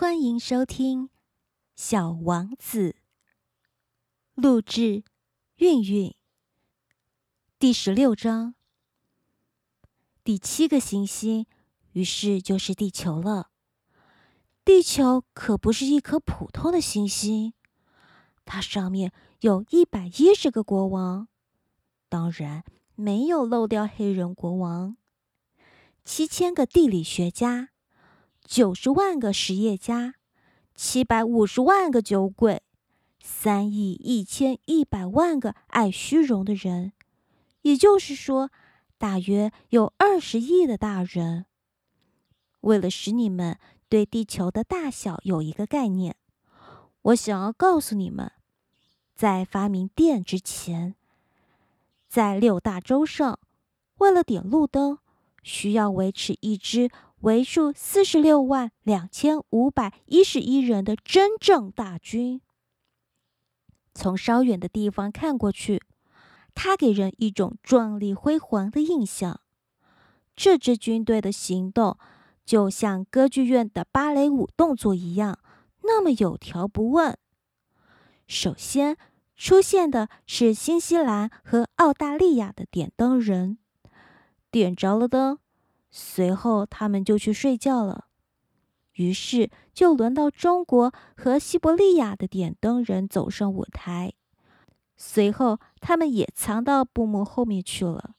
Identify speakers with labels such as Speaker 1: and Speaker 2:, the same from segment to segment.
Speaker 1: 欢迎收听《小王子》，录制韵韵。第十六章，第七个行星，于是就是地球了。地球可不是一颗普通的行星，它上面有一百一十个国王，当然没有漏掉黑人国王。七千个地理学家。九十万个实业家，七百五十万个酒鬼，三亿一千一百万个爱虚荣的人，也就是说，大约有二十亿的大人。为了使你们对地球的大小有一个概念，我想要告诉你们，在发明电之前，在六大洲上，为了点路灯，需要维持一支。为数四十六万两千五百一十一人的真正大军，从稍远的地方看过去，它给人一种壮丽辉煌的印象。这支军队的行动就像歌剧院的芭蕾舞动作一样，那么有条不紊。首先出现的是新西兰和澳大利亚的点灯人，点着了灯。随后，他们就去睡觉了。于是，就轮到中国和西伯利亚的点灯人走上舞台。随后，他们也藏到布幕后面去了。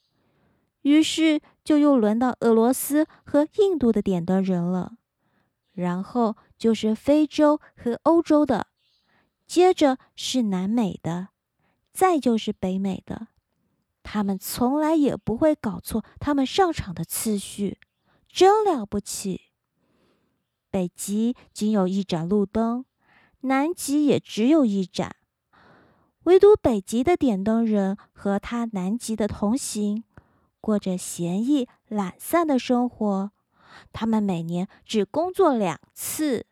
Speaker 1: 于是，就又轮到俄罗斯和印度的点灯人了。然后就是非洲和欧洲的，接着是南美的，再就是北美的。他们从来也不会搞错他们上场的次序，真了不起。北极仅有一盏路灯，南极也只有一盏，唯独北极的点灯人和他南极的同行，过着闲逸懒散的生活。他们每年只工作两次，